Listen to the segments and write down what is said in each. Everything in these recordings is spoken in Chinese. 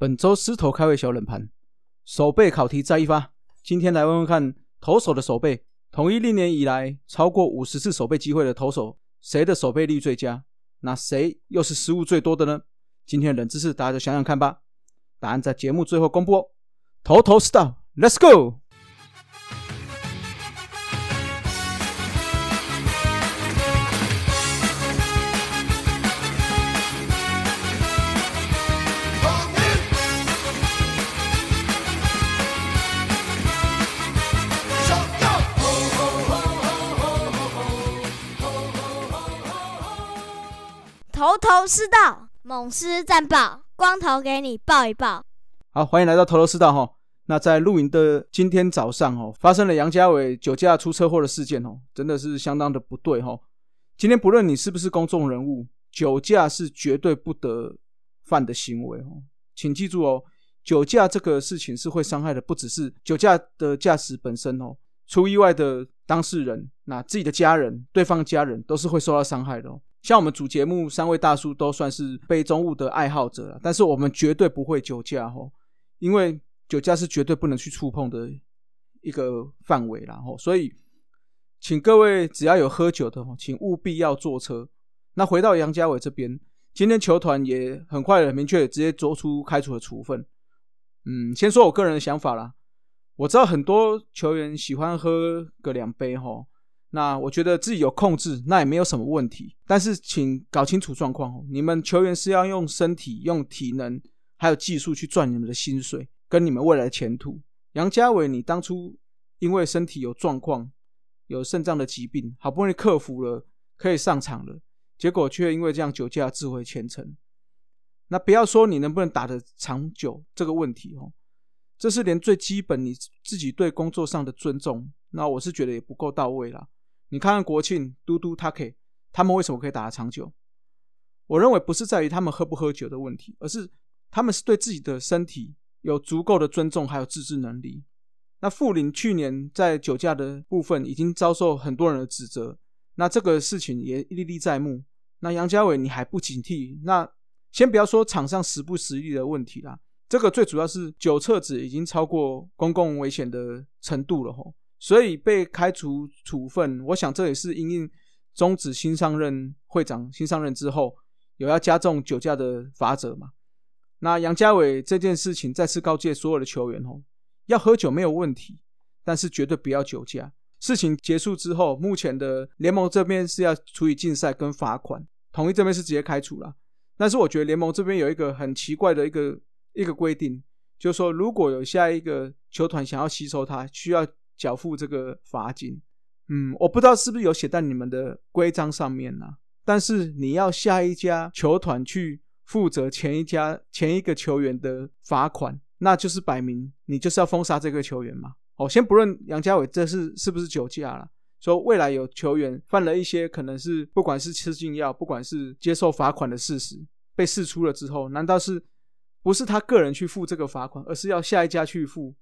本周狮头开胃小冷盘，手背考题再一发。今天来问问看，投手的手背，统一历年以来超过五十次手背机会的投手，谁的手背率最佳？那谁又是失误最多的呢？今天冷知识，大家就想想看吧。答案在节目最后公布哦。头头是道，Let's go！头头是道，猛狮战报，光头给你报一报。好，欢迎来到头头是道哈。那在录影的今天早上哦，发生了杨家伟酒驾出车祸的事件哦，真的是相当的不对哈。今天不论你是不是公众人物，酒驾是绝对不得犯的行为哦。请记住哦，酒驾这个事情是会伤害的，不只是酒驾的驾驶本身哦，出意外的当事人，那自己的家人、对方家人都是会受到伤害的哦。像我们主节目三位大叔都算是杯中物的爱好者但是我们绝对不会酒驾哦，因为酒驾是绝对不能去触碰的一个范围啦吼。所以，请各位只要有喝酒的请务必要坐车。那回到杨家伟这边，今天球团也很快很明确直接做出开除的处分。嗯，先说我个人的想法啦，我知道很多球员喜欢喝个两杯吼。那我觉得自己有控制，那也没有什么问题。但是请搞清楚状况哦，你们球员是要用身体、用体能还有技术去赚你们的薪水，跟你们未来的前途。杨家伟，你当初因为身体有状况，有肾脏的疾病，好不容易克服了，可以上场了，结果却因为这样酒驾自毁前程。那不要说你能不能打得长久这个问题哦，这是连最基本你自己对工作上的尊重，那我是觉得也不够到位啦。你看看国庆、嘟嘟、他可以，他们为什么可以打得长久？我认为不是在于他们喝不喝酒的问题，而是他们是对自己的身体有足够的尊重，还有自制能力。那傅林去年在酒驾的部分已经遭受很多人的指责，那这个事情也历历在目。那杨家伟你还不警惕？那先不要说场上实不实力的问题啦，这个最主要是酒测值已经超过公共危险的程度了吼。所以被开除处分，我想这也是因应终止新上任会长新上任之后，有要加重酒驾的罚则嘛？那杨家伟这件事情再次告诫所有的球员哦，要喝酒没有问题，但是绝对不要酒驾。事情结束之后，目前的联盟这边是要处以禁赛跟罚款，统一这边是直接开除了。但是我觉得联盟这边有一个很奇怪的一个一个规定，就是说如果有下一个球团想要吸收他，需要。缴付这个罚金，嗯，我不知道是不是有写在你们的规章上面呢？但是你要下一家球团去负责前一家前一个球员的罚款，那就是摆明你就是要封杀这个球员嘛。哦，先不论杨家伟这是是不是酒驾了，说未来有球员犯了一些可能是不管是吃禁药，不管是接受罚款的事实被释出了之后，难道是不是他个人去付这个罚款，而是要下一家去付？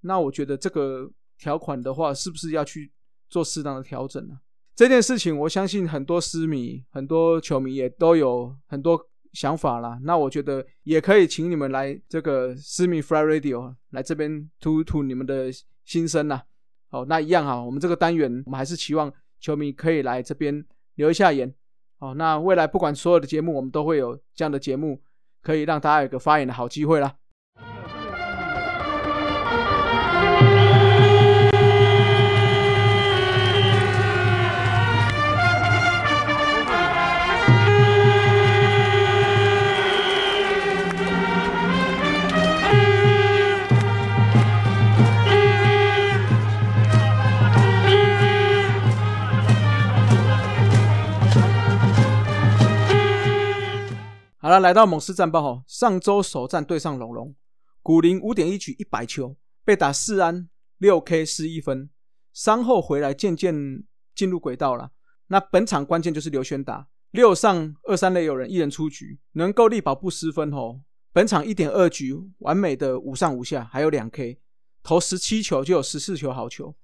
那我觉得这个。条款的话，是不是要去做适当的调整呢？这件事情，我相信很多私迷、很多球迷也都有很多想法啦。那我觉得也可以请你们来这个私迷 Fly Radio 来这边吐吐你们的心声呐。好，那一样哈，我们这个单元，我们还是期望球迷可以来这边留一下言。好，那未来不管所有的节目，我们都会有这样的节目，可以让大家有个发言的好机会啦。好了，来到猛狮战报哈，上周首战对上龙龙，古林五点一局一百球，被打四安六 K 失一分，伤后回来渐渐进入轨道了。那本场关键就是刘轩打六上二三垒有人一人出局，能够力保不失分哦。本场一点二局完美的五上五下，还有两 K，投十七球就有十四球好球，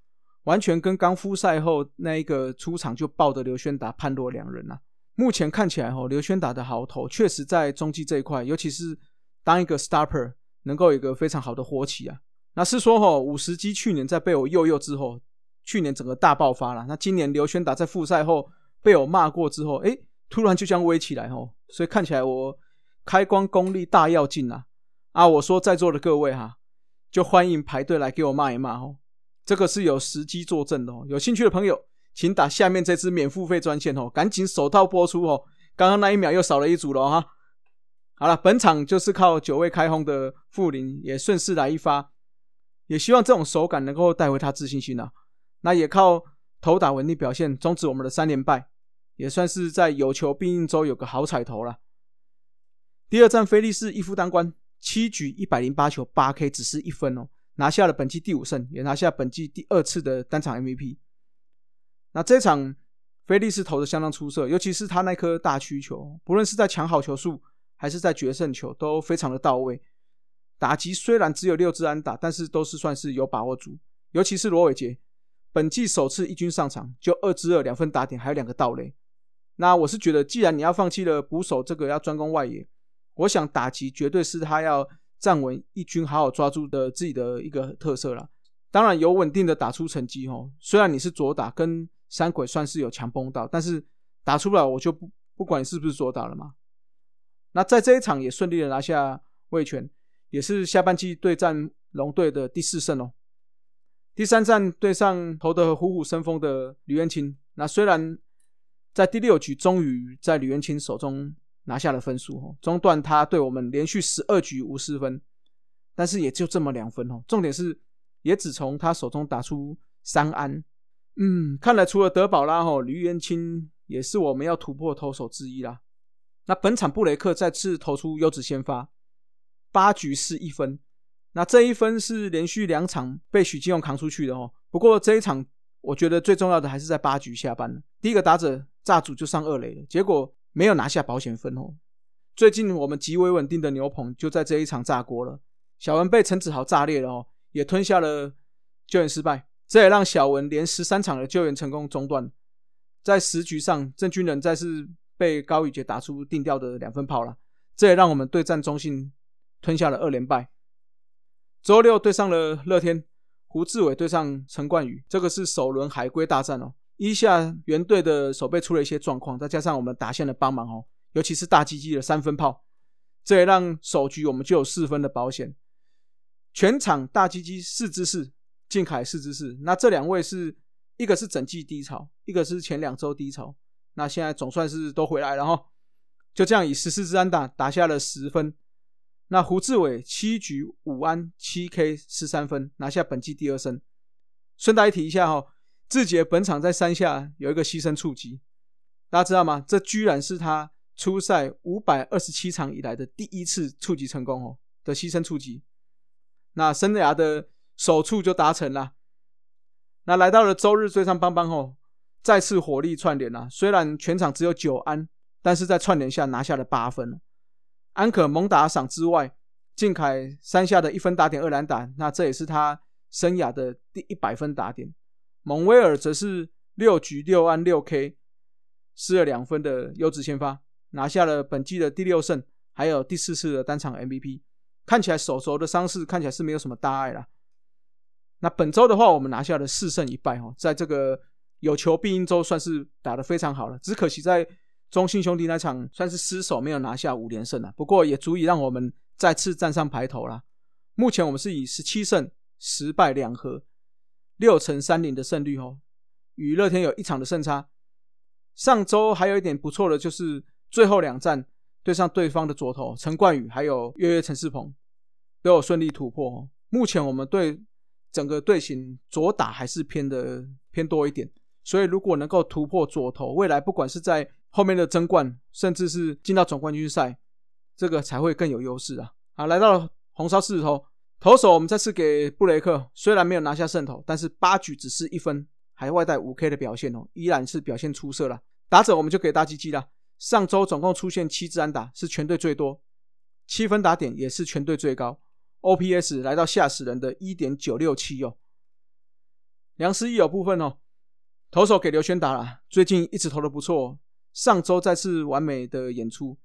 完全跟刚复赛后那一个出场就爆的刘轩达判若两人啊。目前看起来，哈刘轩打的好投，确实在中继这一块，尤其是当一个 starper 能够有一个非常好的活起啊。那是说哈，五十基去年在被我诱诱之后，去年整个大爆发了。那今年刘轩打在复赛后被我骂过之后，哎，突然就将威起来哦，所以看起来我开光功力大要进啊啊！我说在座的各位哈，就欢迎排队来给我骂一骂哦，这个是有时机作证的哦。有兴趣的朋友，请打下面这支免付费专线哦，赶紧手套播出哦。刚刚那一秒又少了一组了哈。好了，本场就是靠九位开轰的傅林也顺势来一发。也希望这种手感能够带回他自信心啊！那也靠投打稳定表现终止我们的三连败，也算是在有求必应周有个好彩头了。第二战菲利士一夫当关，七局一百零八球八 K 只是一分哦，拿下了本季第五胜，也拿下本季第二次的单场 MVP。那这场菲利斯投的相当出色，尤其是他那颗大曲球，不论是在抢好球数还是在决胜球都非常的到位。打击虽然只有六支安打，但是都是算是有把握住。尤其是罗伟杰，本季首次一军上场就二支二两分打点，还有两个盗垒。那我是觉得，既然你要放弃了捕手这个要专攻外野，我想打击绝对是他要站稳一军好好抓住的自己的一个特色了。当然有稳定的打出成绩哦。虽然你是左打跟三鬼算是有强崩到，但是打出来我就不不管你是不是左打了嘛。那在这一场也顺利的拿下卫权。也是下半季对战龙队的第四胜哦。第三战对上投得虎虎生风的吕元清，那虽然在第六局终于在吕元清手中拿下了分数哦，中断他对我们连续十二局无失分，但是也就这么两分哦。重点是也只从他手中打出三安，嗯，看来除了德保拉哦，吕元清也是我们要突破投手之一啦。那本场布雷克再次投出优质先发。八局是一分，那这一分是连续两场被许金勇扛出去的哦。不过这一场，我觉得最重要的还是在八局下班了。第一个打者炸主就上二垒了，结果没有拿下保险分哦。最近我们极为稳定的牛棚就在这一场炸锅了。小文被陈子豪炸裂了哦，也吞下了救援失败，这也让小文连十三场的救援成功中断。在十局上，郑军人再次被高宇杰打出定调的两分炮了，这也让我们对战中信。吞下了二连败。周六对上了乐天，胡志伟对上陈冠宇，这个是首轮海归大战哦。一下原队的守备出了一些状况，再加上我们打线的帮忙哦，尤其是大鸡鸡的三分炮，这也让首局我们就有四分的保险。全场大鸡鸡四支四，靖凯四支四，那这两位是一个是整季低潮，一个是前两周低潮，那现在总算是都回来了哈。就这样以十四支安打打下了十分。那胡志伟七局五安七 K 十三分，拿下本季第二胜。顺带提一下哈，志杰本场在三下有一个牺牲触击，大家知道吗？这居然是他出赛五百二十七场以来的第一次触及成功哦的牺牲触击。那生涯的首触就达成了。那来到了周日追上邦邦后，再次火力串联啊！虽然全场只有九安，但是在串联下拿下了八分。安可蒙打赏之外，靖凯三下的一分打点二篮打，那这也是他生涯的第一百分打点。蒙威尔则是六局六安六 K，失了两分的优质先发，拿下了本季的第六胜，还有第四次的单场 MVP。看起来手肘的伤势看起来是没有什么大碍了。那本周的话，我们拿下了四胜一败哦，在这个有求必应周算是打得非常好了，只可惜在。中信兄弟那场算是失手，没有拿下五连胜了。不过也足以让我们再次站上排头了。目前我们是以十七胜十败两和，六成三零的胜率哦，与乐天有一场的胜差。上周还有一点不错的，就是最后两战对上对方的左投陈冠宇还有月月陈世鹏都有顺利突破。目前我们对整个队形左打还是偏的偏多一点，所以如果能够突破左投，未来不管是在后面的争冠，甚至是进到总冠军赛，这个才会更有优势啊！啊，来到了红烧狮子头投手，我们再次给布雷克，虽然没有拿下胜投，但是八局只是一分，还外带五 K 的表现哦，依然是表现出色了。打者我们就给大鸡鸡了，上周总共出现七支安打，是全队最多，七分打点也是全队最高，OPS 来到吓死人的一点九六七哦。梁思义有部分哦，投手给刘轩打了，最近一直投的不错。上周再次完美的演出，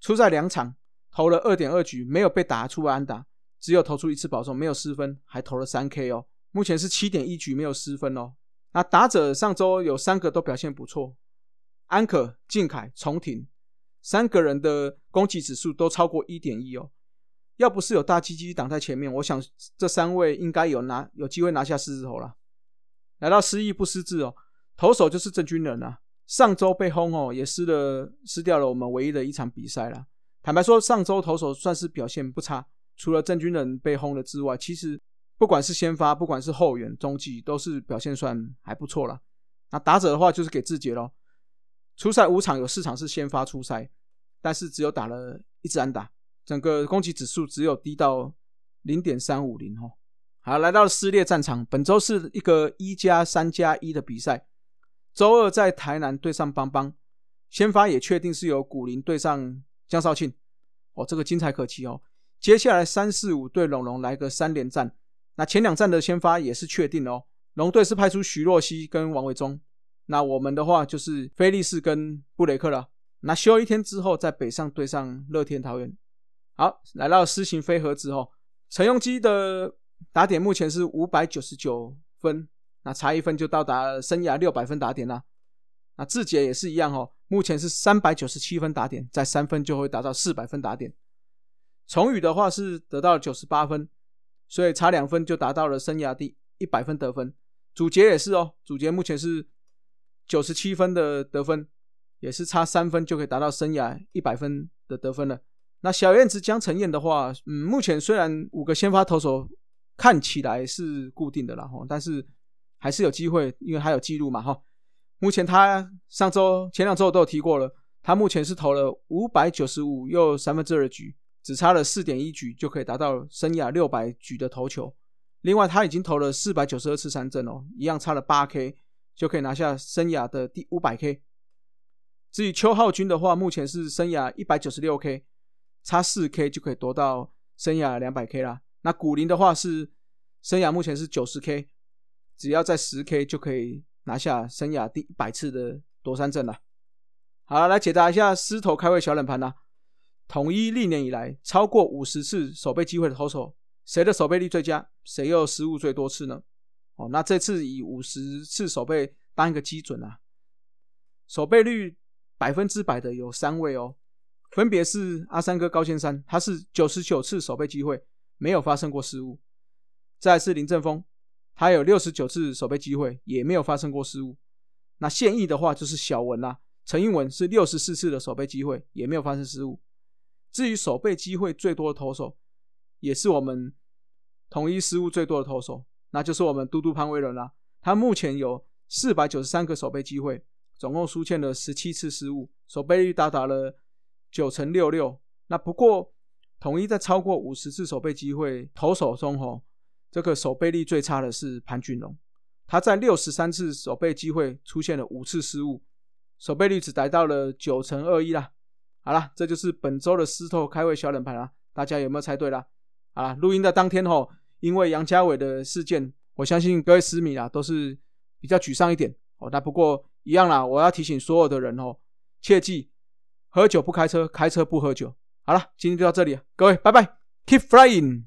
出赛两场，投了二点二局，没有被打出安打，只有投出一次保送，没有失分，还投了三 K 哦。目前是七点一局没有失分哦。那打者上周有三个都表现不错，安可、靖凯、重庭三个人的攻击指数都超过一点一哦。要不是有大鸡鸡挡在前面，我想这三位应该有拿有机会拿下狮子头了。来到失意不失智哦，投手就是郑军人啊。上周被轰哦，也失了失掉了我们唯一的一场比赛了。坦白说，上周投手算是表现不差，除了郑军人被轰了之外，其实不管是先发，不管是后援、中继，都是表现算还不错了。那打者的话就是给志杰咯，初赛五场有四场是先发出赛，但是只有打了一支安打，整个攻击指数只有低到零点三五零哦。好，来到了撕裂战场，本周是一个一加三加一的比赛。周二在台南对上邦邦，先发也确定是由古林对上江少庆，哦，这个精彩可期哦。接下来三四五对龙龙来个三连战，那前两战的先发也是确定哦。龙队是派出徐若曦跟王伟忠，那我们的话就是菲利士跟布雷克了。那休一天之后在北上对上乐天桃园。好，来到狮行飞盒之后，陈永基的打点目前是五百九十九分。那差一分就到达生涯六百分打点啦。那志杰也是一样哦，目前是三百九十七分打点，在三分就会达到四百分打点。崇宇的话是得到九十八分，所以差两分就达到了生涯第一百分得分。主杰也是哦，主杰目前是九十七分的得分，也是差三分就可以达到生涯一百分的得分了。那小燕子江晨燕的话，嗯，目前虽然五个先发投手看起来是固定的了哈，但是。还是有机会，因为还有记录嘛，哈。目前他上周、前两周都有提过了，他目前是投了五百九十五又三分之二局，只差了四点一局就可以达到生涯六百局的投球。另外，他已经投了四百九十二次三振哦，一样差了八 K 就可以拿下生涯的第五百 K。至于邱浩军的话，目前是生涯一百九十六 K，差四 K 就可以夺到生涯两百 K 啦。那古林的话是生涯目前是九十 K。只要在十 K 就可以拿下生涯第一百次的夺三阵了。好，来解答一下狮头开胃小冷盘啦。统一历年以来超过五十次守备机会的投手，谁的守备率最佳？谁又失误最多次呢？哦，那这次以五十次守备当一个基准啊。守备率百分之百的有三位哦，分别是阿三哥高先山，他是九十九次守备机会没有发生过失误。再是林正峰。他有六十九次守备机会，也没有发生过失误。那现役的话就是小文啦，陈英文是六十四次的守备机会，也没有发生失误。至于守备机会最多的投手，也是我们统一失误最多的投手，那就是我们嘟嘟潘威伦啦。他目前有四百九十三个守备机会，总共出现了十七次失误，守备率达到了九成六六。那不过统一在超过五十次守备机会投手中，吼。这个守备力最差的是潘俊龙，他在六十三次守备机会出现了五次失误，守备率只达到了九成二一啦。好了，这就是本周的狮头开胃小冷盘啦，大家有没有猜对啦？啊，录音的当天吼，因为杨家伟的事件，我相信各位私迷啊都是比较沮丧一点哦。那不过一样啦，我要提醒所有的人哦，切记喝酒不开车，开车不喝酒。好了，今天就到这里，各位拜拜，Keep flying。